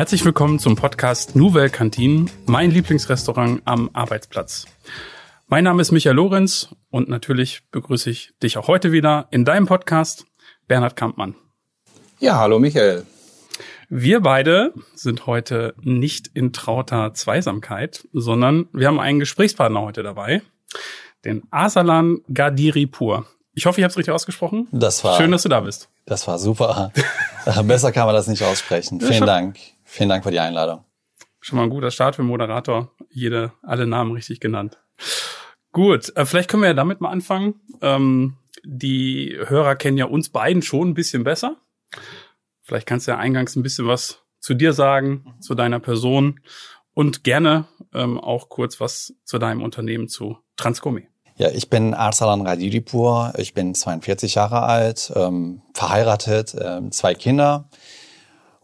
Herzlich willkommen zum Podcast Nouvelle Cantin, mein Lieblingsrestaurant am Arbeitsplatz. Mein Name ist Michael Lorenz und natürlich begrüße ich dich auch heute wieder in deinem Podcast, Bernhard Kampmann. Ja, hallo Michael. Wir beide sind heute nicht in trauter Zweisamkeit, sondern wir haben einen Gesprächspartner heute dabei, den Asalan Gadiripur. Ich hoffe, ich habe es richtig ausgesprochen. Das war schön, dass du da bist. Das war super. Besser kann man das nicht aussprechen. Vielen Dank. Vielen Dank für die Einladung. Schon mal ein guter Start für Moderator. Jede, alle Namen richtig genannt. Gut, äh, vielleicht können wir ja damit mal anfangen. Ähm, die Hörer kennen ja uns beiden schon ein bisschen besser. Vielleicht kannst du ja eingangs ein bisschen was zu dir sagen, zu deiner Person und gerne ähm, auch kurz was zu deinem Unternehmen zu Transcomi. Ja, ich bin Arsalan Radiripur, ich bin 42 Jahre alt, ähm, verheiratet, ähm, zwei Kinder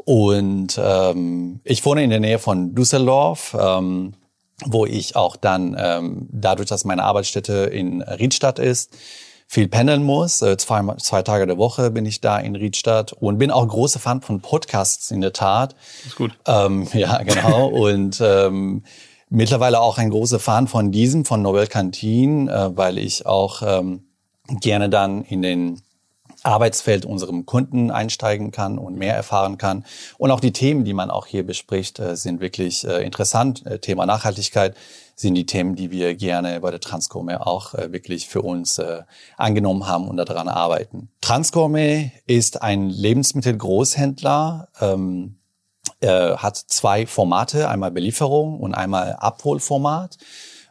und ähm, ich wohne in der Nähe von Düsseldorf, ähm, wo ich auch dann, ähm, dadurch, dass meine Arbeitsstätte in Riedstadt ist, viel pendeln muss. Äh, zwei, zwei Tage der Woche bin ich da in Riedstadt und bin auch großer Fan von Podcasts in der Tat. Ist gut. Ähm, ja, genau. und ähm, mittlerweile auch ein großer Fan von diesem, von Nobel Cantin, äh, weil ich auch ähm, gerne dann in den Arbeitsfeld unserem Kunden einsteigen kann und mehr erfahren kann. Und auch die Themen, die man auch hier bespricht, äh, sind wirklich äh, interessant. Äh, Thema Nachhaltigkeit sind die Themen, die wir gerne bei der Transcome auch wirklich für uns angenommen haben und daran arbeiten. Transcome ist ein Lebensmittelgroßhändler, ähm, hat zwei Formate, einmal Belieferung und einmal Abholformat.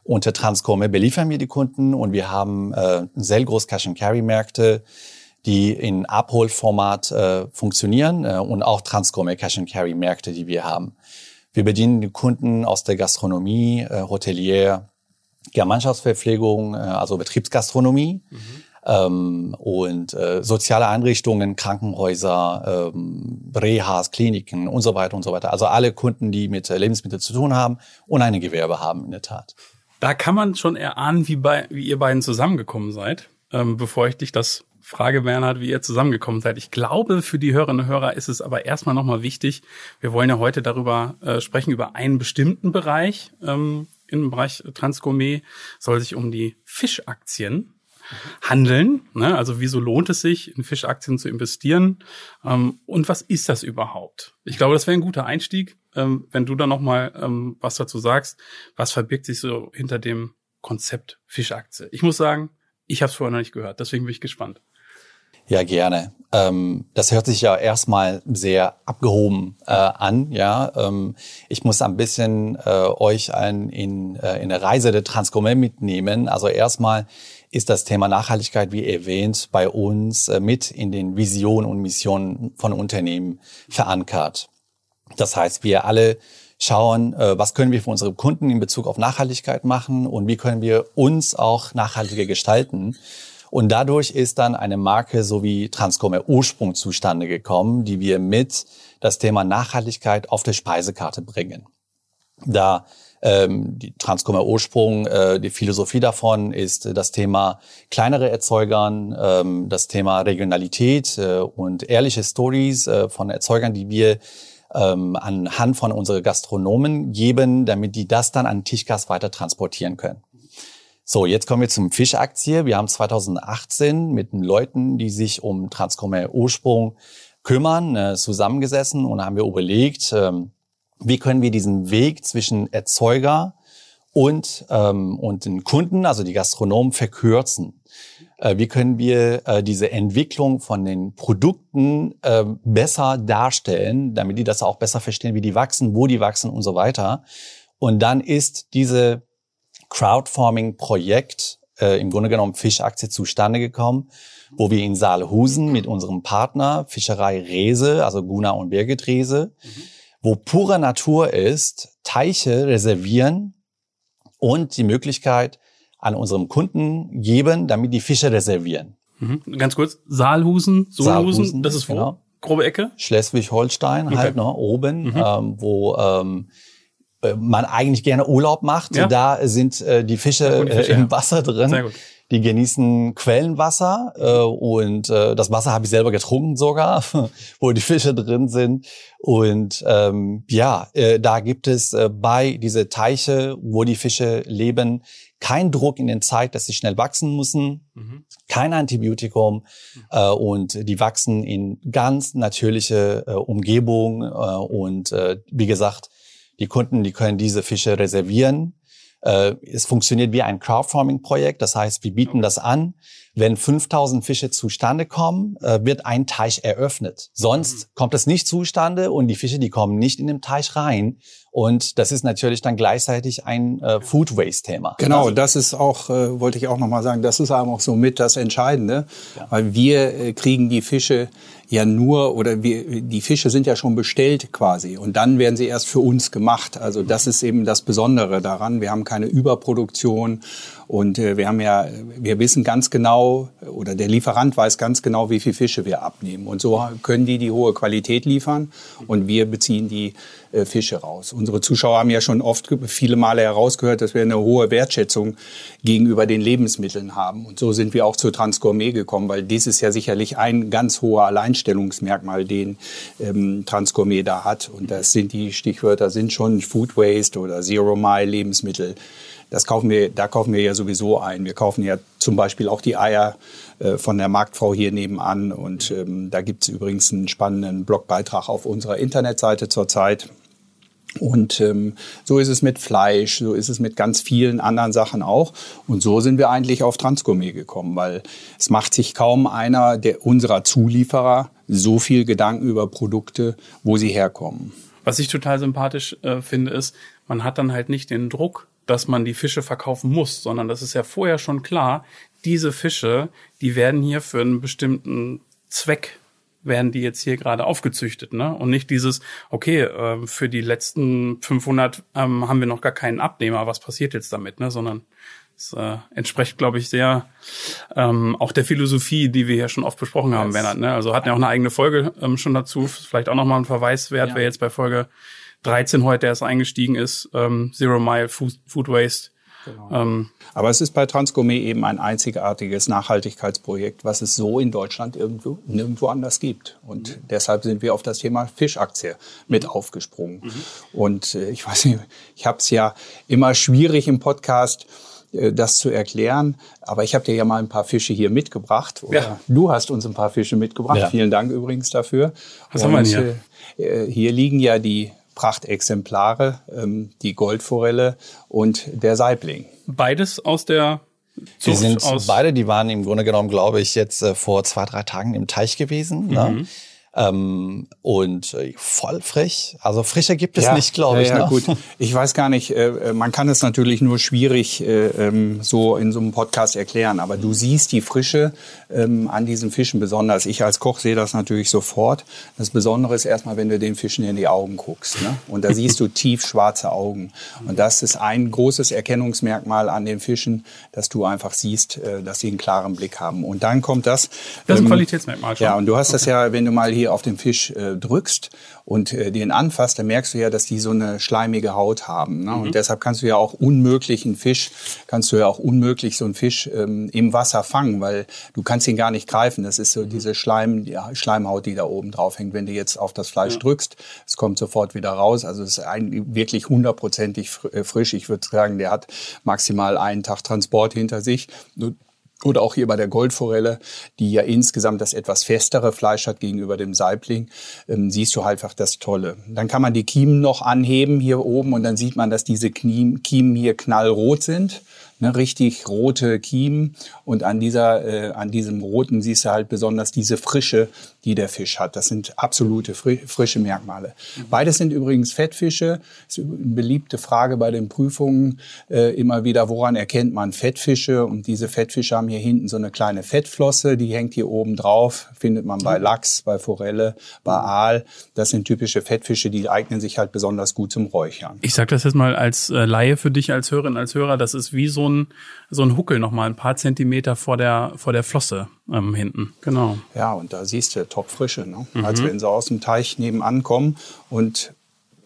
Unter Transcome beliefern wir die Kunden und wir haben äh, sehr groß Cash-and-Carry-Märkte, die in Abholformat äh, funktionieren äh, und auch Transcom Cash and Carry Märkte, die wir haben. Wir bedienen die Kunden aus der Gastronomie, äh, Hotelier, Gemeinschaftsverpflegung, äh, also Betriebsgastronomie mhm. ähm, und äh, soziale Einrichtungen, Krankenhäuser, ähm, Rehas, Kliniken und so weiter und so weiter. Also alle Kunden, die mit äh, Lebensmitteln zu tun haben und eine Gewerbe haben in der Tat. Da kann man schon erahnen, wie, bei, wie ihr beiden zusammengekommen seid. Ähm, bevor ich dich das Frage, Bernhard, wie ihr zusammengekommen seid. Ich glaube, für die Hörerinnen und Hörer ist es aber erstmal nochmal wichtig. Wir wollen ja heute darüber äh, sprechen, über einen bestimmten Bereich ähm, im Bereich Transgourmet. Soll sich um die Fischaktien handeln. Ne? Also wieso lohnt es sich, in Fischaktien zu investieren? Ähm, und was ist das überhaupt? Ich glaube, das wäre ein guter Einstieg, ähm, wenn du da nochmal ähm, was dazu sagst. Was verbirgt sich so hinter dem Konzept Fischaktie? Ich muss sagen, ich habe es vorher noch nicht gehört, deswegen bin ich gespannt. Ja, gerne. Ähm, das hört sich ja erstmal sehr abgehoben äh, an. Ja, ähm, ich muss ein bisschen äh, euch ein, in, äh, in eine Reise der Transgourmet mitnehmen. Also erstmal ist das Thema Nachhaltigkeit, wie erwähnt, bei uns äh, mit in den Visionen und Missionen von Unternehmen verankert. Das heißt, wir alle schauen, äh, was können wir für unsere Kunden in Bezug auf Nachhaltigkeit machen und wie können wir uns auch nachhaltiger gestalten. Und dadurch ist dann eine Marke so wie Transcomer Ursprung zustande gekommen, die wir mit das Thema Nachhaltigkeit auf der Speisekarte bringen. Da ähm, die Transcomer Ursprung, äh, die Philosophie davon ist das Thema kleinere Erzeugern, ähm, das Thema Regionalität äh, und ehrliche Stories äh, von Erzeugern, die wir ähm, anhand von unseren Gastronomen geben, damit die das dann an Tischgas weiter transportieren können. So, jetzt kommen wir zum Fischaktie. Wir haben 2018 mit den Leuten, die sich um Transcomer Ursprung kümmern, äh, zusammengesessen und haben wir überlegt, ähm, wie können wir diesen Weg zwischen Erzeuger und, ähm, und den Kunden, also die Gastronomen, verkürzen. Äh, wie können wir äh, diese Entwicklung von den Produkten äh, besser darstellen, damit die das auch besser verstehen, wie die wachsen, wo die wachsen und so weiter. Und dann ist diese Crowdfarming-Projekt äh, im Grunde genommen Fischaktie zustande gekommen, wo wir in Saalhusen mit unserem Partner Fischerei Rese, also Guna und Birgit Rese, mhm. wo pure Natur ist, Teiche reservieren und die Möglichkeit an unserem Kunden geben, damit die Fische reservieren. Mhm. Ganz kurz, Saalhusen, Saalhusen, das ist wo? Genau. Grobe Ecke? Schleswig-Holstein okay. halt, ne, oben, mhm. ähm, wo ähm, äh, man eigentlich gerne Urlaub macht. Ja. Da sind äh, die Fische, Fische äh, im Wasser drin. Sehr gut. die genießen Quellenwasser äh, und äh, das Wasser habe ich selber getrunken sogar, wo die Fische drin sind. Und ähm, ja, äh, da gibt es äh, bei diese Teiche, wo die Fische leben, kein Druck in den Zeit, dass sie schnell wachsen müssen, mhm. kein Antibiotikum mhm. äh, und die wachsen in ganz natürliche äh, Umgebung äh, und äh, wie gesagt, die Kunden, die können diese Fische reservieren äh, es funktioniert wie ein Crowdfarming-Projekt. Das heißt, wir bieten das an. Wenn 5000 Fische zustande kommen, äh, wird ein Teich eröffnet. Sonst mhm. kommt es nicht zustande und die Fische, die kommen nicht in den Teich rein. Und das ist natürlich dann gleichzeitig ein äh, Food Waste-Thema. Genau, also, das ist auch, äh, wollte ich auch nochmal sagen, das ist auch so mit das Entscheidende, ja. weil wir äh, kriegen die Fische ja nur, oder wir, die Fische sind ja schon bestellt quasi und dann werden sie erst für uns gemacht. Also das ist eben das Besondere daran. Wir haben keine Überproduktion und äh, wir haben ja, wir wissen ganz genau, oder der Lieferant weiß ganz genau, wie viele Fische wir abnehmen. Und so können die die hohe Qualität liefern und wir beziehen die äh, Fische raus. Unsere Zuschauer haben ja schon oft viele Male herausgehört, dass wir eine hohe Wertschätzung gegenüber den Lebensmitteln haben. Und so sind wir auch zur Transgourmet gekommen, weil dies ist ja sicherlich ein ganz hoher Alleinstellungsmerkmal, den ähm, Transgourmet da hat. Und das sind die Stichwörter, sind schon Food Waste oder Zero Mile Lebensmittel. Das kaufen wir, da kaufen wir ja sowieso ein. Wir kaufen ja zum Beispiel auch die Eier äh, von der Marktfrau hier nebenan. Und ähm, da gibt es übrigens einen spannenden Blogbeitrag auf unserer Internetseite zurzeit. Und ähm, so ist es mit Fleisch, so ist es mit ganz vielen anderen Sachen auch. Und so sind wir eigentlich auf Transgourmet gekommen, weil es macht sich kaum einer der unserer Zulieferer so viel Gedanken über Produkte, wo sie herkommen. Was ich total sympathisch äh, finde, ist, man hat dann halt nicht den Druck, dass man die Fische verkaufen muss, sondern das ist ja vorher schon klar, diese Fische, die werden hier für einen bestimmten Zweck werden die jetzt hier gerade aufgezüchtet, ne? Und nicht dieses, okay, äh, für die letzten 500 ähm, haben wir noch gar keinen Abnehmer, was passiert jetzt damit, ne? Sondern es äh, entspricht, glaube ich, sehr ähm, auch der Philosophie, die wir hier schon oft besprochen haben. Bernhard. Ne? Also hatten ja auch eine eigene Folge ähm, schon dazu. Vielleicht auch nochmal ein Verweis wert, ja. wer jetzt bei Folge 13 heute erst eingestiegen ist, ähm, Zero Mile Food, Food Waste Genau. Ähm, Aber es ist bei Transgourmet eben ein einzigartiges Nachhaltigkeitsprojekt, was es so in Deutschland irgendwo, nirgendwo anders gibt. Und mhm. deshalb sind wir auf das Thema Fischaktie mit mhm. aufgesprungen. Mhm. Und äh, ich weiß nicht, ich habe es ja immer schwierig im Podcast äh, das zu erklären. Aber ich habe dir ja mal ein paar Fische hier mitgebracht. Oder ja. Du hast uns ein paar Fische mitgebracht. Ja. Vielen Dank übrigens dafür. Was Und, haben wir hier? Äh, hier liegen ja die Prachtexemplare, ähm, die Goldforelle und der Saibling. Beides aus der Zucht die sind aus beide, die waren im Grunde genommen, glaube ich, jetzt äh, vor zwei, drei Tagen im Teich gewesen. Ne? Mhm. Ne? Ähm, und äh, voll frisch. Also frischer gibt es ja, nicht, glaube ich. Ja, ja, ne? gut. Ich weiß gar nicht, äh, äh, man kann es natürlich nur schwierig äh, ähm, so in so einem Podcast erklären, aber du siehst die Frische ähm, an diesen Fischen besonders. Ich als Koch sehe das natürlich sofort. Das Besondere ist erstmal, wenn du den Fischen in die Augen guckst. Ne? Und da siehst du tief schwarze Augen. Und das ist ein großes Erkennungsmerkmal an den Fischen, dass du einfach siehst, äh, dass sie einen klaren Blick haben. Und dann kommt das. Das ist ein ähm, Qualitätsmerkmal schon. Ja, und du hast okay. das ja, wenn du mal hier auf den Fisch äh, drückst und äh, den anfasst, dann merkst du ja, dass die so eine schleimige Haut haben. Ne? Mhm. Und deshalb kannst du ja auch unmöglich einen Fisch, kannst du ja auch unmöglich so einen Fisch ähm, im Wasser fangen, weil du kannst ihn gar nicht greifen. Das ist so mhm. diese Schleim, die Schleimhaut, die da oben drauf hängt. Wenn du jetzt auf das Fleisch ja. drückst, es kommt sofort wieder raus. Also es ist ein, wirklich hundertprozentig äh, frisch. Ich würde sagen, der hat maximal einen Tag Transport hinter sich. Oder auch hier bei der Goldforelle, die ja insgesamt das etwas festere Fleisch hat gegenüber dem Saibling, ähm, siehst du halt einfach das Tolle. Dann kann man die Kiemen noch anheben hier oben und dann sieht man, dass diese Kiemen hier knallrot sind ne, richtig rote Kiemen und an dieser, äh, an diesem roten siehst du halt besonders diese Frische, die der Fisch hat. Das sind absolute fri frische Merkmale. Mhm. Beides sind übrigens Fettfische. Das ist eine beliebte Frage bei den Prüfungen äh, immer wieder, woran erkennt man Fettfische? Und diese Fettfische haben hier hinten so eine kleine Fettflosse, die hängt hier oben drauf, findet man bei mhm. Lachs, bei Forelle, bei mhm. Aal. Das sind typische Fettfische, die eignen sich halt besonders gut zum Räuchern. Ich sage das jetzt mal als äh, Laie für dich als Hörerin, als Hörer, das ist wie so so ein, so ein Huckel noch mal ein paar Zentimeter vor der, vor der Flosse ähm, hinten. Genau. Ja, und da siehst du Topfrische, ne? Mhm. als wenn sie aus dem Teich nebenan kommen. Und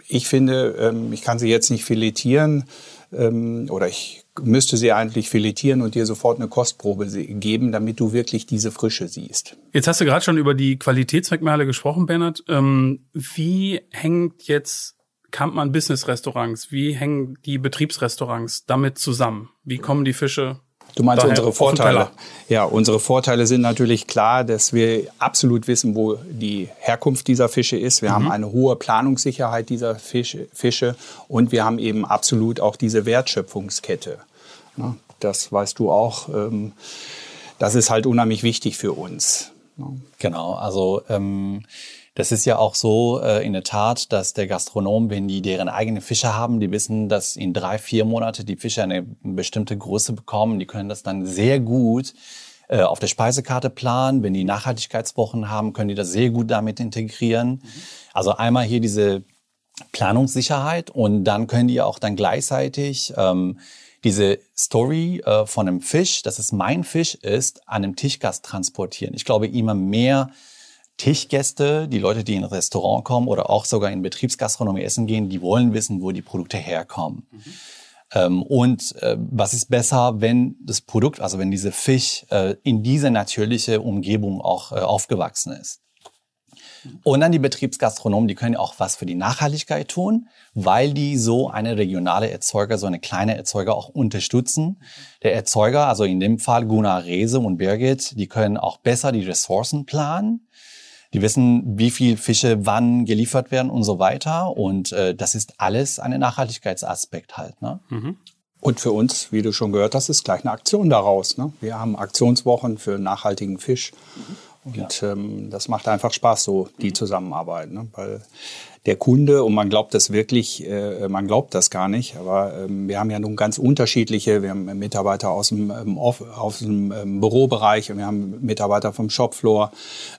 ich finde, ähm, ich kann sie jetzt nicht filetieren, ähm, oder ich müsste sie eigentlich filetieren und dir sofort eine Kostprobe geben, damit du wirklich diese Frische siehst. Jetzt hast du gerade schon über die Qualitätsmerkmale gesprochen, Bernhard. Ähm, wie hängt jetzt Kampmann Business Restaurants, wie hängen die Betriebsrestaurants damit zusammen? Wie kommen die Fische Du meinst unsere Vorteile? Ja, unsere Vorteile sind natürlich klar, dass wir absolut wissen, wo die Herkunft dieser Fische ist. Wir mhm. haben eine hohe Planungssicherheit dieser Fische, Fische und wir haben eben absolut auch diese Wertschöpfungskette. Das weißt du auch. Ähm, das ist halt unheimlich wichtig für uns. Genau, also ähm, das ist ja auch so äh, in der Tat, dass der Gastronom, wenn die deren eigenen Fische haben, die wissen, dass in drei, vier Monate die Fische eine bestimmte Größe bekommen. Die können das dann sehr gut äh, auf der Speisekarte planen. Wenn die Nachhaltigkeitswochen haben, können die das sehr gut damit integrieren. Mhm. Also einmal hier diese Planungssicherheit und dann können die auch dann gleichzeitig ähm, diese Story äh, von einem Fisch, dass es mein Fisch ist, an einem Tischgast transportieren. Ich glaube, immer mehr Tischgäste, die Leute, die in ein Restaurant kommen oder auch sogar in Betriebsgastronomie essen gehen, die wollen wissen, wo die Produkte herkommen. Mhm. Ähm, und äh, was ist besser, wenn das Produkt, also wenn dieser Fisch äh, in diese natürliche Umgebung auch äh, aufgewachsen ist. Und dann die Betriebsgastronomen, die können auch was für die Nachhaltigkeit tun, weil die so eine regionale Erzeuger, so eine kleine Erzeuger auch unterstützen. Der Erzeuger, also in dem Fall Gunnar Rehse und Birgit, die können auch besser die Ressourcen planen die wissen, wie viel Fische wann geliefert werden und so weiter. Und äh, das ist alles ein Nachhaltigkeitsaspekt halt. Ne? Mhm. Und für uns, wie du schon gehört hast, ist gleich eine Aktion daraus. Ne? Wir haben Aktionswochen für nachhaltigen Fisch. Mhm. Und ja. ähm, das macht einfach Spaß, so die Zusammenarbeit. Ne? Weil der Kunde, und man glaubt das wirklich, äh, man glaubt das gar nicht, aber ähm, wir haben ja nun ganz unterschiedliche, wir haben Mitarbeiter aus dem, ähm, aus dem ähm, Bürobereich, wir haben Mitarbeiter vom Shopfloor,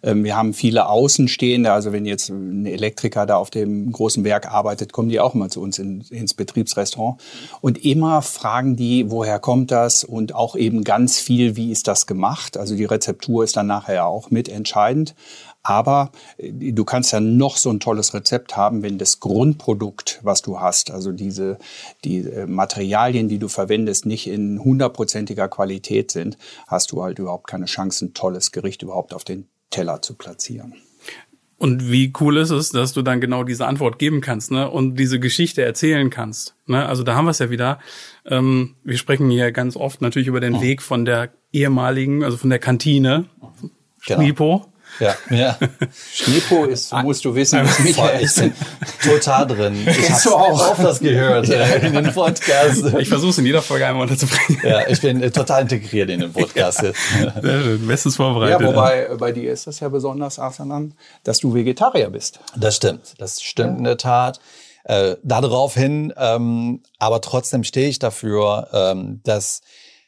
wir haben viele Außenstehende, also wenn jetzt ein Elektriker da auf dem großen Werk arbeitet, kommen die auch mal zu uns in, ins Betriebsrestaurant. Und immer fragen die, woher kommt das? Und auch eben ganz viel, wie ist das gemacht, also die Rezeptur ist dann nachher auch mitentscheidend. Aber äh, du kannst ja noch so ein tolles Rezept haben, wenn das Grundprodukt, was du hast, also diese die äh, Materialien, die du verwendest, nicht in hundertprozentiger Qualität sind, hast du halt überhaupt keine Chance, ein tolles Gericht überhaupt auf den Teller zu platzieren. Und wie cool ist es, dass du dann genau diese Antwort geben kannst, ne? Und diese Geschichte erzählen kannst. Ne? Also da haben wir es ja wieder. Ähm, wir sprechen hier ganz oft natürlich über den Weg von der ehemaligen, also von der Kantine, genau. Ja, ja. Schneepo ist, musst du wissen, was Michael Ich bin total drin. Ich habe auch das gehört ja. äh, in den Podcast. Ich versuche es in jeder Folge einmal unterzubringen. Ja, ich bin äh, total integriert in den Podcast jetzt. Sehr schön, bestens vorbereitet. Ja, wobei bei dir ist das ja besonders, Asanan, dass du Vegetarier bist. Das stimmt, das stimmt ja. in der Tat. Äh, daraufhin, ähm, aber trotzdem stehe ich dafür, ähm, dass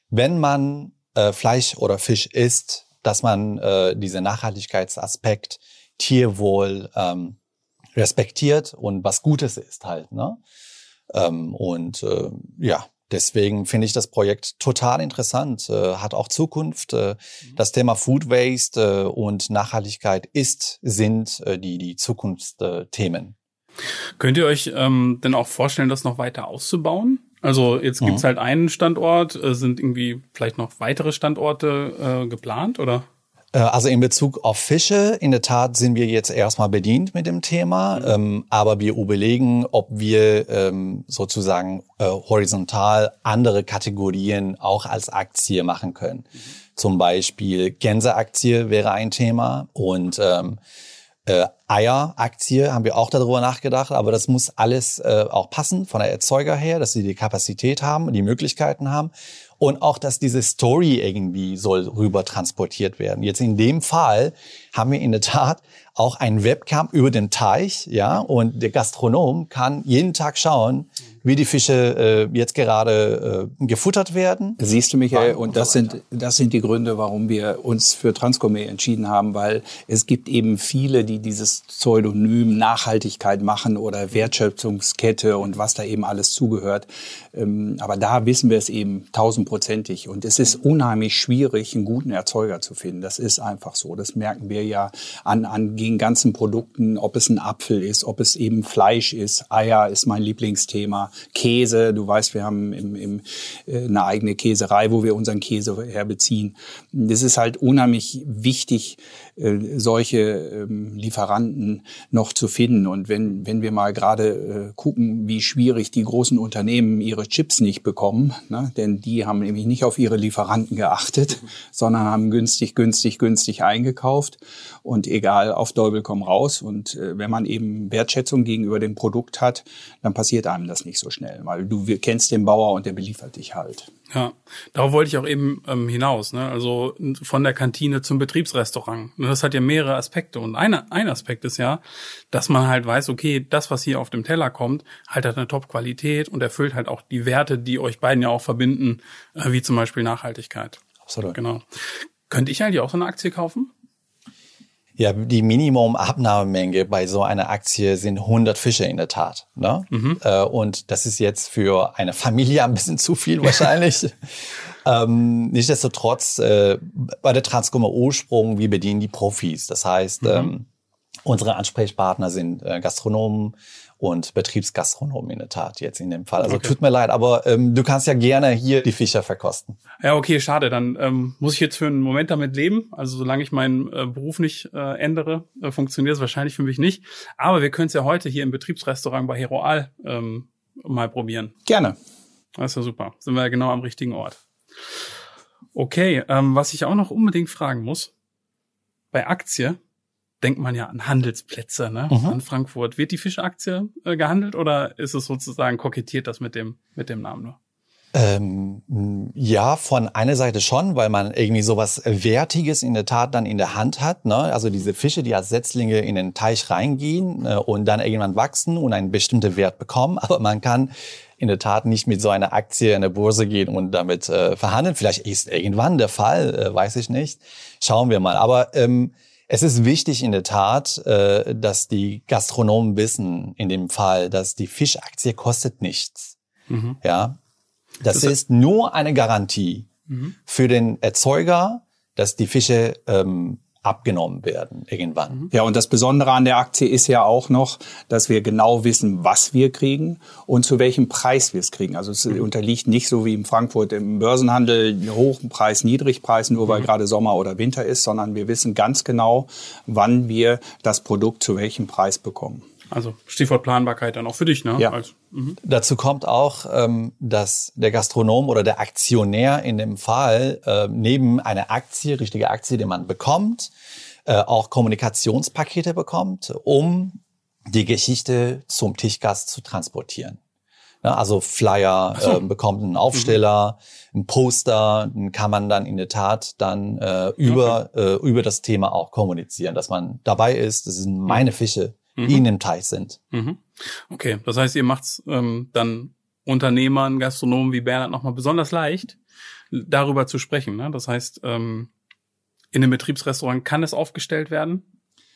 wenn man äh, Fleisch oder Fisch isst, dass man äh, diesen Nachhaltigkeitsaspekt, Tierwohl ähm, respektiert und was Gutes ist halt. Ne? Ähm, und äh, ja, deswegen finde ich das Projekt total interessant, äh, hat auch Zukunft. Äh, mhm. Das Thema Food Waste äh, und Nachhaltigkeit ist, sind äh, die, die Zukunftsthemen. Könnt ihr euch ähm, denn auch vorstellen, das noch weiter auszubauen? Also jetzt mhm. gibt's halt einen Standort, äh, sind irgendwie vielleicht noch weitere Standorte äh, geplant oder? Äh, also in Bezug auf Fische, in der Tat sind wir jetzt erstmal bedient mit dem Thema, mhm. ähm, aber wir überlegen, ob wir ähm, sozusagen äh, horizontal andere Kategorien auch als Aktie machen können. Mhm. Zum Beispiel Gänseaktie wäre ein Thema und ähm, äh, Eieraktie haben wir auch darüber nachgedacht, aber das muss alles äh, auch passen von der Erzeuger her, dass sie die Kapazität haben, die Möglichkeiten haben und auch, dass diese Story irgendwie soll rüber transportiert werden. Jetzt in dem Fall haben wir in der Tat auch ein Webcam über den Teich, ja, und der Gastronom kann jeden Tag schauen, wie die Fische äh, jetzt gerade äh, gefuttert werden. Siehst du, Michael, und, und das so sind das sind die Gründe, warum wir uns für Transgourmet entschieden haben, weil es gibt eben viele, die dieses Pseudonym Nachhaltigkeit machen oder Wertschöpfungskette und was da eben alles zugehört. Ähm, aber da wissen wir es eben tausendprozentig. Und es ist unheimlich schwierig, einen guten Erzeuger zu finden. Das ist einfach so. Das merken wir ja an, an den ganzen Produkten, ob es ein Apfel ist, ob es eben Fleisch ist. Eier ist mein Lieblingsthema. Käse, du weißt, wir haben im, im, äh, eine eigene Käserei, wo wir unseren Käse herbeziehen. Das ist halt unheimlich wichtig, äh, solche ähm, Lieferanten noch zu finden. Und wenn, wenn wir mal gerade äh, gucken, wie schwierig die großen Unternehmen ihre Chips nicht bekommen, ne, denn die haben nämlich nicht auf ihre Lieferanten geachtet, sondern haben günstig, günstig, günstig eingekauft und egal auf Däubel komm raus. Und äh, wenn man eben Wertschätzung gegenüber dem Produkt hat, dann passiert einem das nicht so schnell, weil du kennst den Bauer und der beliefert dich halt. Ja, darauf wollte ich auch eben ähm, hinaus. Ne? Also von der Kantine zum Betriebsrestaurant. Und das hat ja mehrere Aspekte. Und einer, ein Aspekt ist ja, dass man halt weiß, okay, das, was hier auf dem Teller kommt, halt hat eine Top-Qualität und erfüllt halt auch die Werte, die euch beiden ja auch verbinden, äh, wie zum Beispiel Nachhaltigkeit. Absolut. Genau. Könnte ich eigentlich auch so eine Aktie kaufen? Ja, die Minimum-Abnahmemenge bei so einer Aktie sind 100 Fische in der Tat. Ne? Mhm. Äh, und das ist jetzt für eine Familie ein bisschen zu viel wahrscheinlich. ähm, nichtsdestotrotz, äh, bei der Transcom Ursprung, wir bedienen die Profis. Das heißt, mhm. ähm, unsere Ansprechpartner sind äh, Gastronomen, und Betriebsgastronomen in der Tat jetzt in dem Fall. Also okay. tut mir leid, aber ähm, du kannst ja gerne hier die Fischer verkosten. Ja, okay, schade. Dann ähm, muss ich jetzt für einen Moment damit leben. Also solange ich meinen äh, Beruf nicht äh, ändere, äh, funktioniert es wahrscheinlich für mich nicht. Aber wir können es ja heute hier im Betriebsrestaurant bei Heroal ähm, mal probieren. Gerne. Das ist ja super. Sind wir ja genau am richtigen Ort. Okay, ähm, was ich auch noch unbedingt fragen muss, bei Aktie, denkt man ja an Handelsplätze, ne? Mhm. An Frankfurt. Wird die Fischaktie äh, gehandelt oder ist es sozusagen kokettiert das mit dem, mit dem Namen nur? Ähm, ja, von einer Seite schon, weil man irgendwie sowas Wertiges in der Tat dann in der Hand hat. Ne? Also diese Fische, die als Setzlinge in den Teich reingehen äh, und dann irgendwann wachsen und einen bestimmten Wert bekommen. Aber man kann in der Tat nicht mit so einer Aktie in der Börse gehen und damit äh, verhandeln. Vielleicht ist irgendwann der Fall, äh, weiß ich nicht. Schauen wir mal. Aber ähm, es ist wichtig in der Tat, äh, dass die Gastronomen wissen, in dem Fall, dass die Fischaktie kostet nichts. Mhm. Ja, das, das ist nur eine Garantie mhm. für den Erzeuger, dass die Fische ähm, abgenommen werden irgendwann. Mhm. Ja, und das Besondere an der Aktie ist ja auch noch, dass wir genau wissen, was wir kriegen und zu welchem Preis wir es kriegen. Also es mhm. unterliegt nicht so wie in Frankfurt im Börsenhandel hohen Preis, Niedrigpreis, nur weil mhm. gerade Sommer oder Winter ist, sondern wir wissen ganz genau, wann wir das Produkt zu welchem Preis bekommen. Also Stichwort Planbarkeit dann auch für dich, ne? Ja. Also, Dazu kommt auch, ähm, dass der Gastronom oder der Aktionär in dem Fall äh, neben einer Aktie, richtige Aktie, die man bekommt, äh, auch Kommunikationspakete bekommt, um die Geschichte zum Tischgast zu transportieren. Ja, also Flyer so. äh, bekommt einen Aufsteller, mhm. ein Poster, dann kann man dann in der Tat dann äh, über okay. äh, über das Thema auch kommunizieren, dass man dabei ist. Das sind meine mhm. Fische, mhm. die in dem Teich sind. Mhm. Okay, das heißt, ihr macht's ähm, dann Unternehmern, Gastronomen wie Bernhard nochmal besonders leicht, darüber zu sprechen. Ne? Das heißt, ähm, in einem Betriebsrestaurant kann es aufgestellt werden,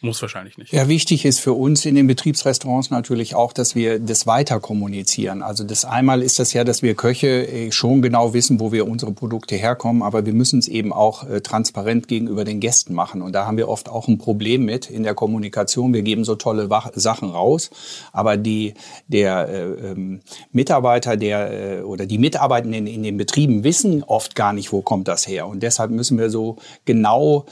muss wahrscheinlich nicht. Ja, wichtig ist für uns in den Betriebsrestaurants natürlich auch, dass wir das weiter kommunizieren. Also das einmal ist das ja, dass wir Köche äh, schon genau wissen, wo wir unsere Produkte herkommen, aber wir müssen es eben auch äh, transparent gegenüber den Gästen machen. Und da haben wir oft auch ein Problem mit in der Kommunikation. Wir geben so tolle Sachen raus, aber die, der äh, ähm, Mitarbeiter, der äh, oder die Mitarbeitenden in, in den Betrieben wissen oft gar nicht, wo kommt das her. Und deshalb müssen wir so genau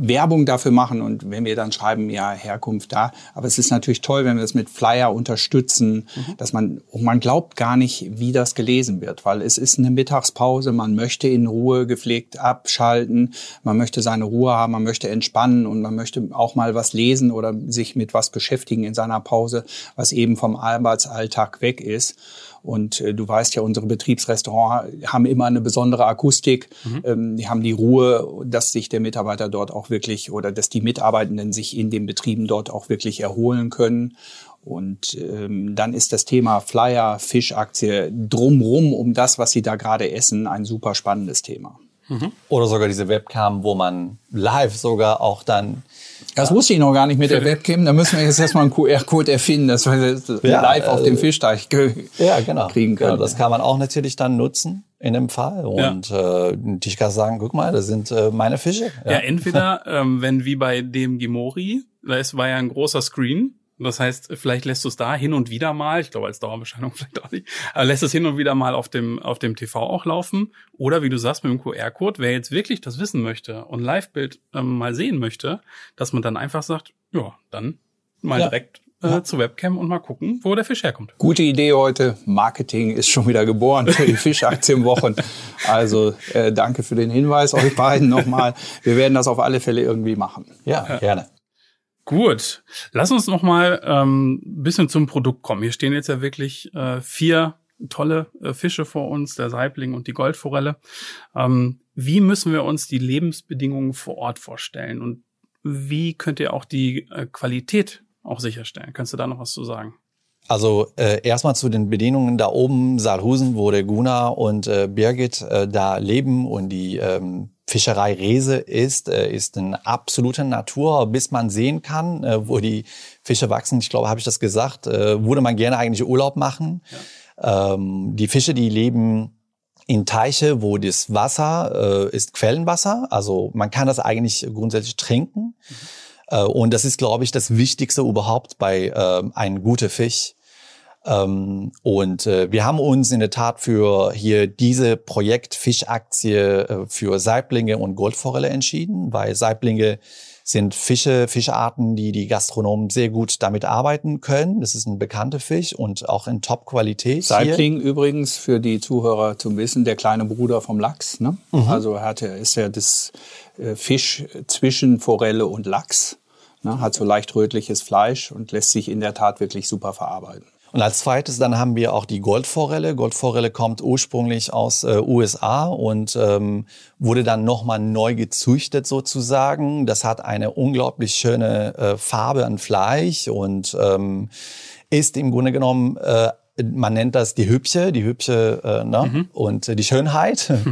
Werbung dafür machen und wenn wir dann schreiben, ja, Herkunft da. Aber es ist natürlich toll, wenn wir das mit Flyer unterstützen, mhm. dass man, und man glaubt gar nicht, wie das gelesen wird, weil es ist eine Mittagspause, man möchte in Ruhe gepflegt abschalten, man möchte seine Ruhe haben, man möchte entspannen und man möchte auch mal was lesen oder sich mit was beschäftigen in seiner Pause, was eben vom Arbeitsalltag weg ist. Und äh, du weißt ja, unsere Betriebsrestaurants haben immer eine besondere Akustik. Mhm. Ähm, die haben die Ruhe, dass sich der Mitarbeiter dort auch wirklich oder dass die Mitarbeitenden sich in den Betrieben dort auch wirklich erholen können. Und ähm, dann ist das Thema Flyer, Fischaktie drumrum um das, was sie da gerade essen, ein super spannendes Thema. Mhm. Oder sogar diese Webcam, wo man live sogar auch dann das wusste ich noch gar nicht mit der Webcam. Da müssen wir jetzt erstmal einen QR-Code erfinden, dass wir das ja, live auf dem äh, Fischteich ja, genau. kriegen können. Genau, das kann man auch natürlich dann nutzen in dem Fall. Und ja. äh, ich kann sagen, guck mal, das sind äh, meine Fische. Ja, ja entweder, ähm, wenn wie bei dem Gimori, da ist, war ja ein großer Screen, das heißt, vielleicht lässt du es da hin und wieder mal, ich glaube als Dauerbescheinung vielleicht auch nicht, aber lässt es hin und wieder mal auf dem, auf dem TV auch laufen. Oder wie du sagst, mit dem QR-Code, wer jetzt wirklich das wissen möchte und Live-Bild ähm, mal sehen möchte, dass man dann einfach sagt, ja, dann mal ja. direkt äh, ja. zur Webcam und mal gucken, wo der Fisch herkommt. Gute Idee heute. Marketing ist schon wieder geboren für die Fischaktienwochen. Also äh, danke für den Hinweis euch beiden nochmal. Wir werden das auf alle Fälle irgendwie machen. Ja, ja. gerne. Gut, lass uns noch mal ähm, bisschen zum Produkt kommen. Hier stehen jetzt ja wirklich äh, vier tolle äh, Fische vor uns, der Saibling und die Goldforelle. Ähm, wie müssen wir uns die Lebensbedingungen vor Ort vorstellen und wie könnt ihr auch die äh, Qualität auch sicherstellen? Kannst du da noch was zu sagen? Also äh, erstmal zu den Bedingungen da oben, Saalhusen, wo der Gunnar und äh, Birgit äh, da leben und die ähm, Fischerei Rese ist, äh, ist eine absolute Natur, bis man sehen kann, äh, wo die Fische wachsen. Ich glaube, habe ich das gesagt, äh, würde man gerne eigentlich Urlaub machen. Ja. Ähm, die Fische, die leben in Teiche, wo das Wasser äh, ist Quellenwasser, also man kann das eigentlich grundsätzlich trinken. Mhm. Äh, und das ist, glaube ich, das Wichtigste überhaupt bei äh, einem guten Fisch. Ähm, und äh, wir haben uns in der Tat für hier diese Projekt Fischaktie äh, für Saiblinge und Goldforelle entschieden, weil Saiblinge sind Fische, Fischarten, die die Gastronomen sehr gut damit arbeiten können. Das ist ein bekannter Fisch und auch in Top-Qualität. Saibling übrigens für die Zuhörer zum Wissen, der kleine Bruder vom Lachs. Ne? Mhm. Also er hatte, ist ja das äh, Fisch zwischen Forelle und Lachs. Ne? Hat so leicht rötliches Fleisch und lässt sich in der Tat wirklich super verarbeiten. Und als zweites dann haben wir auch die Goldforelle. Goldforelle kommt ursprünglich aus äh, USA und ähm, wurde dann nochmal neu gezüchtet sozusagen. Das hat eine unglaublich schöne äh, Farbe an Fleisch und ähm, ist im Grunde genommen, äh, man nennt das die Hübsche, die Hübsche äh, ne? Mhm. und äh, die Schönheit.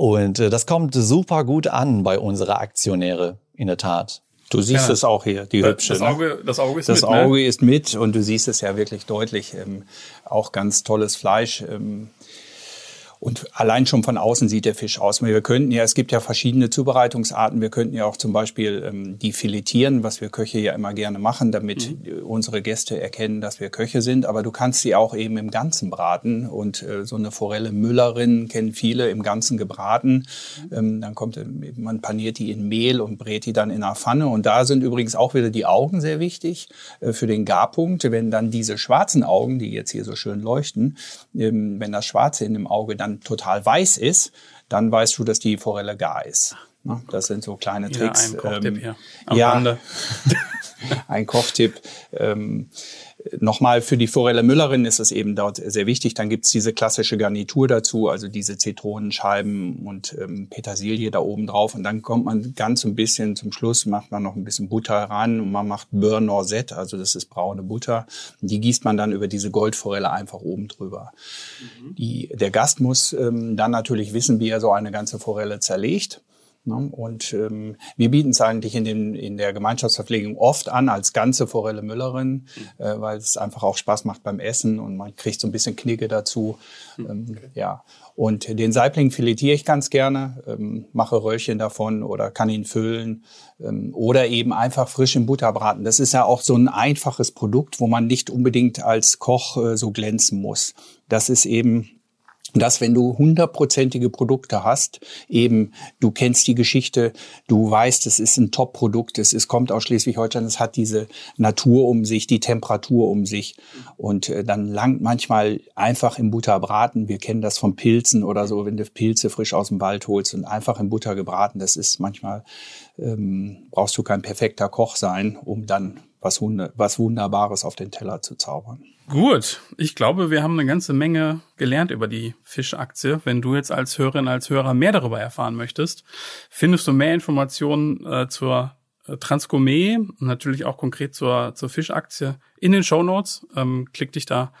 Und äh, das kommt super gut an bei unserer Aktionäre, in der Tat. Du siehst ja. es auch hier, die hübsche. Das ne? Auge, das Auge ist das mit. Das Auge ne? ist mit und du siehst es ja wirklich deutlich. Ähm, auch ganz tolles Fleisch. Ähm, und allein schon von außen sieht der Fisch aus. Wir könnten ja, es gibt ja verschiedene Zubereitungsarten. Wir könnten ja auch zum Beispiel ähm, die filetieren, was wir Köche ja immer gerne machen, damit mhm. unsere Gäste erkennen, dass wir Köche sind. Aber du kannst sie auch eben im Ganzen braten. Und äh, so eine Forelle Müllerin kennen viele im Ganzen gebraten. Mhm. Ähm, dann kommt, man paniert die in Mehl und brät die dann in einer Pfanne. Und da sind übrigens auch wieder die Augen sehr wichtig äh, für den Garpunkt. Wenn dann diese schwarzen Augen, die jetzt hier so schön leuchten, ähm, wenn das Schwarze in dem Auge dann dann total weiß ist, dann weißt du, dass die Forelle gar ist. Ne? Das sind so kleine Tricks. Ja, ein Kochtipp ähm, hier. ja, ein Kochtipp. Ähm, Nochmal für die Forelle Müllerin ist es eben dort sehr wichtig. Dann gibt's diese klassische Garnitur dazu, also diese Zitronenscheiben und ähm, Petersilie da oben drauf. Und dann kommt man ganz ein bisschen zum Schluss, macht man noch ein bisschen Butter ran und man macht Beurre Noisette, also das ist braune Butter. Die gießt man dann über diese Goldforelle einfach oben drüber. Mhm. Die, der Gast muss ähm, dann natürlich wissen, wie er so eine ganze Forelle zerlegt. Ne? Und ähm, wir bieten es eigentlich in, den, in der Gemeinschaftsverpflegung oft an als ganze Forelle Müllerin, mhm. äh, weil es einfach auch Spaß macht beim Essen und man kriegt so ein bisschen Knigge dazu. Mhm. Ähm, ja. Und den Saibling filetiere ich ganz gerne, ähm, mache Röllchen davon oder kann ihn füllen ähm, oder eben einfach frisch im Butter braten. Das ist ja auch so ein einfaches Produkt, wo man nicht unbedingt als Koch äh, so glänzen muss. Das ist eben dass wenn du hundertprozentige Produkte hast, eben du kennst die Geschichte, du weißt, es ist ein Top-Produkt, es ist, kommt aus Schleswig-Holstein, es hat diese Natur um sich, die Temperatur um sich und äh, dann langt manchmal einfach im Butter braten. Wir kennen das von Pilzen oder so, wenn du Pilze frisch aus dem Wald holst und einfach in Butter gebraten, das ist manchmal ähm, brauchst du kein perfekter Koch sein, um dann was, was Wunderbares auf den Teller zu zaubern. Gut, ich glaube, wir haben eine ganze Menge gelernt über die Fischaktie. Wenn du jetzt als Hörerin, als Hörer mehr darüber erfahren möchtest, findest du mehr Informationen äh, zur äh, Transgourmet und natürlich auch konkret zur, zur Fischaktie in den Show Notes. Ähm, klick dich da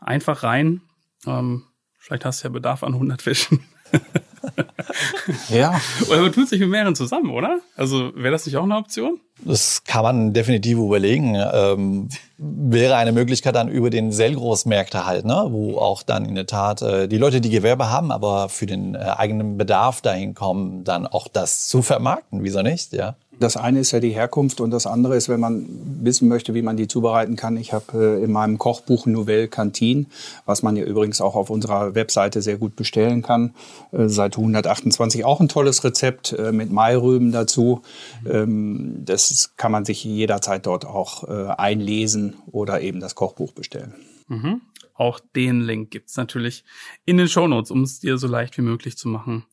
einfach rein. Ähm, vielleicht hast du ja Bedarf an 100 Fischen. ja. Oder man tut sich mit mehreren zusammen, oder? Also wäre das nicht auch eine Option? Das kann man definitiv überlegen. Ähm, wäre eine Möglichkeit dann über den Sellgroßmärkte halt, ne? wo auch dann in der Tat äh, die Leute, die Gewerbe haben, aber für den äh, eigenen Bedarf dahin kommen, dann auch das zu vermarkten. Wieso nicht? Ja. Das eine ist ja die Herkunft und das andere ist, wenn man wissen möchte, wie man die zubereiten kann. Ich habe äh, in meinem Kochbuch Nouvelle Cantine, was man ja übrigens auch auf unserer Webseite sehr gut bestellen kann, äh, seit 128 auch ein tolles Rezept äh, mit Mairüben dazu. Ähm, das kann man sich jederzeit dort auch einlesen oder eben das Kochbuch bestellen. Mhm. Auch den Link gibt's natürlich in den Shownotes, um es dir so leicht wie möglich zu machen,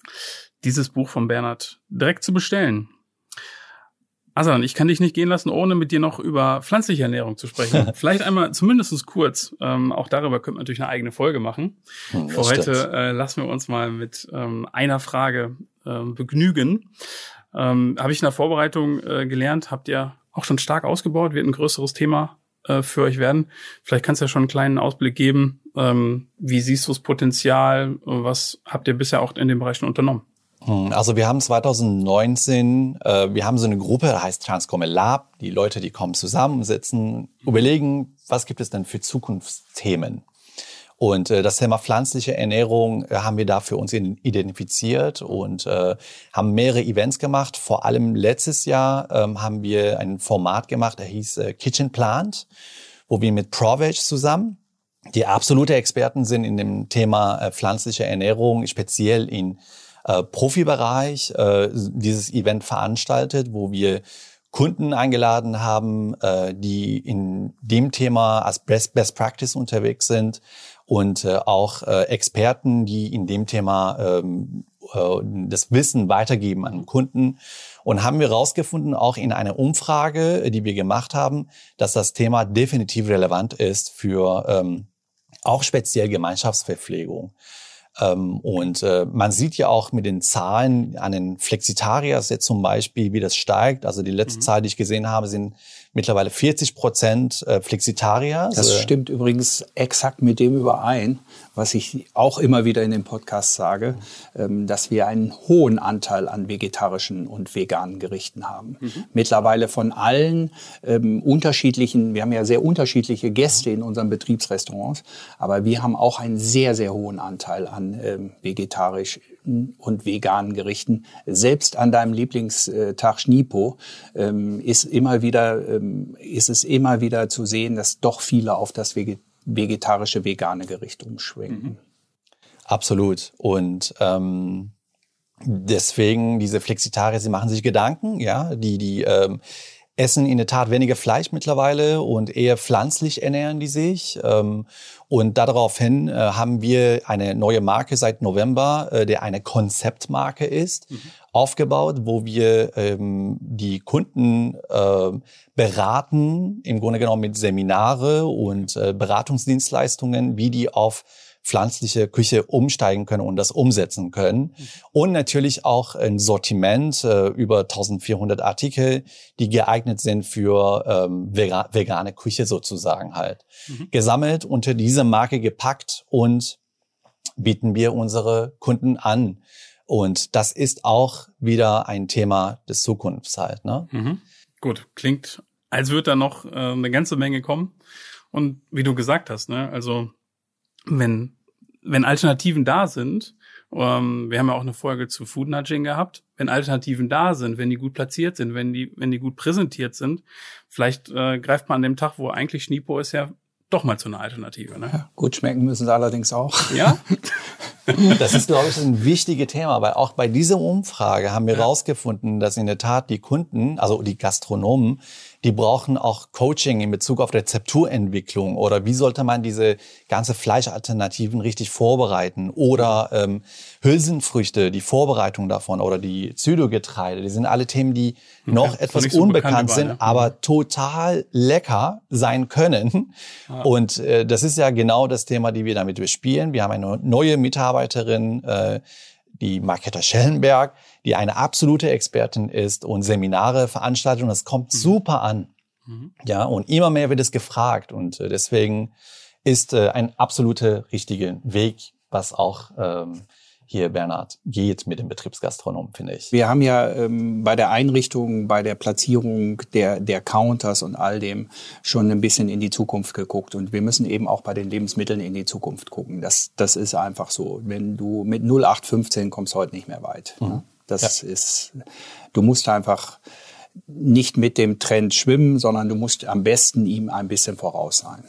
dieses Buch von Bernhard direkt zu bestellen. Asan, ich kann dich nicht gehen lassen, ohne mit dir noch über pflanzliche Ernährung zu sprechen. Vielleicht einmal zumindest kurz. Ähm, auch darüber könnte man natürlich eine eigene Folge machen. Hm, Für heute äh, lassen wir uns mal mit ähm, einer Frage äh, begnügen. Ähm, Habe ich in der Vorbereitung äh, gelernt, habt ihr auch schon stark ausgebaut, wird ein größeres Thema äh, für euch werden. Vielleicht kannst du ja schon einen kleinen Ausblick geben. Ähm, wie siehst du das Potenzial? Was habt ihr bisher auch in dem Bereich schon unternommen? Hm, also wir haben 2019, äh, wir haben so eine Gruppe, heißt Transcomme Lab. Die Leute, die kommen zusammen, sitzen, überlegen, was gibt es denn für Zukunftsthemen. Und äh, das Thema pflanzliche Ernährung äh, haben wir da für uns identifiziert und äh, haben mehrere Events gemacht. Vor allem letztes Jahr ähm, haben wir ein Format gemacht, der hieß äh, Kitchen Plant, wo wir mit ProVeg zusammen, die absolute Experten sind in dem Thema äh, pflanzliche Ernährung, speziell in äh, Profibereich äh, dieses Event veranstaltet, wo wir Kunden eingeladen haben, äh, die in dem Thema als Best, Best Practice unterwegs sind und äh, auch äh, Experten, die in dem Thema ähm, äh, das Wissen weitergeben an Kunden. Und haben wir herausgefunden, auch in einer Umfrage, die wir gemacht haben, dass das Thema definitiv relevant ist für ähm, auch speziell Gemeinschaftsverpflegung. Ähm, und äh, man sieht ja auch mit den Zahlen an den Flexitariers jetzt zum Beispiel, wie das steigt. Also die letzte mhm. Zahl, die ich gesehen habe, sind mittlerweile 40 Prozent äh, Flexitarier. Das äh, stimmt übrigens exakt mit dem überein, was ich auch immer wieder in dem Podcast sage, ähm, dass wir einen hohen Anteil an vegetarischen und veganen Gerichten haben. Mhm. Mittlerweile von allen ähm, unterschiedlichen, wir haben ja sehr unterschiedliche Gäste in unseren Betriebsrestaurants, aber wir haben auch einen sehr, sehr hohen Anteil an ähm, vegetarisch und veganen Gerichten. Selbst an deinem Lieblingstag Schnipo ähm, ist immer wieder, ähm, ist es immer wieder zu sehen, dass doch viele auf das vegetarische, vegane Gericht umschwenken. Mhm. Absolut. Und ähm, deswegen diese Flexitarier, sie machen sich Gedanken, ja, die die ähm, essen in der Tat weniger Fleisch mittlerweile und eher pflanzlich ernähren die sich. Ähm, und daraufhin äh, haben wir eine neue Marke seit November, äh, der eine Konzeptmarke ist, mhm. aufgebaut, wo wir ähm, die Kunden äh, beraten, im Grunde genommen mit Seminare und äh, Beratungsdienstleistungen, wie die auf pflanzliche Küche umsteigen können und das umsetzen können. Mhm. Und natürlich auch ein Sortiment äh, über 1400 Artikel, die geeignet sind für ähm, vegane Küche sozusagen halt. Mhm. Gesammelt unter diese Marke gepackt und bieten wir unsere Kunden an. Und das ist auch wieder ein Thema des Zukunfts halt. Ne? Mhm. Gut, klingt, als würde da noch äh, eine ganze Menge kommen. Und wie du gesagt hast, ne, also wenn, wenn Alternativen da sind, ähm, wir haben ja auch eine Folge zu Food Nudging gehabt, wenn Alternativen da sind, wenn die gut platziert sind, wenn die, wenn die gut präsentiert sind, vielleicht äh, greift man an dem Tag, wo eigentlich Schnipo ist, ja doch mal zu einer Alternative. Ne? Ja, gut schmecken müssen sie allerdings auch. Ja? das ist, glaube ich, ein wichtiges Thema, weil auch bei dieser Umfrage haben wir herausgefunden, ja. dass in der Tat die Kunden, also die Gastronomen, die brauchen auch Coaching in Bezug auf Rezepturentwicklung oder wie sollte man diese ganze Fleischalternativen richtig vorbereiten oder ähm, Hülsenfrüchte, die Vorbereitung davon oder die Pseudogetreide, die sind alle Themen, die okay. noch etwas so unbekannt sind, überall, aber mhm. total lecker sein können. Ja. Und äh, das ist ja genau das Thema, die wir damit bespielen. Wir haben eine neue Mitarbeiterin, äh, die Marketa Schellenberg, die eine absolute Expertin ist und Seminare veranstaltet und das kommt mhm. super an. Mhm. Ja, und immer mehr wird es gefragt und äh, deswegen ist äh, ein absoluter richtiger Weg, was auch ähm, hier, Bernhard, geht mit dem Betriebsgastronom, finde ich. Wir haben ja ähm, bei der Einrichtung, bei der Platzierung der, der Counters und all dem schon ein bisschen in die Zukunft geguckt. Und wir müssen eben auch bei den Lebensmitteln in die Zukunft gucken. Das, das ist einfach so. Wenn du mit 0815 kommst heute nicht mehr weit. Mhm. Ne? Das ja. ist, du musst einfach nicht mit dem Trend schwimmen, sondern du musst am besten ihm ein bisschen voraus sein.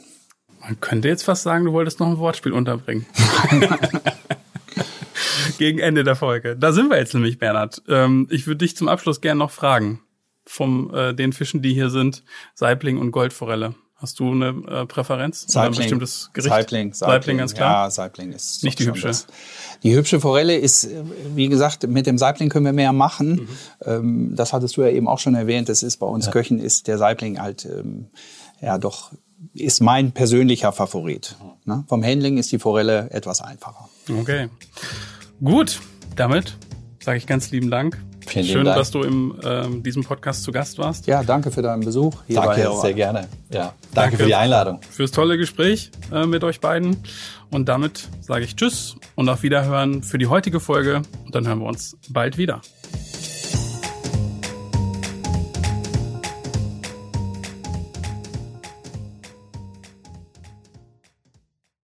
Man könnte jetzt fast sagen, du wolltest noch ein Wortspiel unterbringen. Gegen Ende der Folge. Da sind wir jetzt nämlich, Bernhard. Ähm, ich würde dich zum Abschluss gerne noch fragen. Von äh, den Fischen, die hier sind, Saibling und Goldforelle. Hast du eine äh, Präferenz? Saibling. Oder ein bestimmtes Gericht? Saibling, Saibling, Saibling ganz klar. Ja, Saibling ist nicht die hübsche. Das. Die hübsche Forelle ist, wie gesagt, mit dem Saibling können wir mehr machen. Mhm. Ähm, das hattest du ja eben auch schon erwähnt. Das ist bei uns ja. Köchen ist der Saibling halt ähm, ja doch ist mein persönlicher Favorit. Mhm. Ne? Vom Handling ist die Forelle etwas einfacher. Okay. Gut, damit sage ich ganz lieben Dank. Vielen Schön, Dank. dass du in ähm, diesem Podcast zu Gast warst. Ja, danke für deinen Besuch. Hier danke, sehr gerne. Ja, danke, danke, für die Einladung. Fürs tolle Gespräch äh, mit euch beiden. Und damit sage ich Tschüss und auf Wiederhören für die heutige Folge. Und dann hören wir uns bald wieder.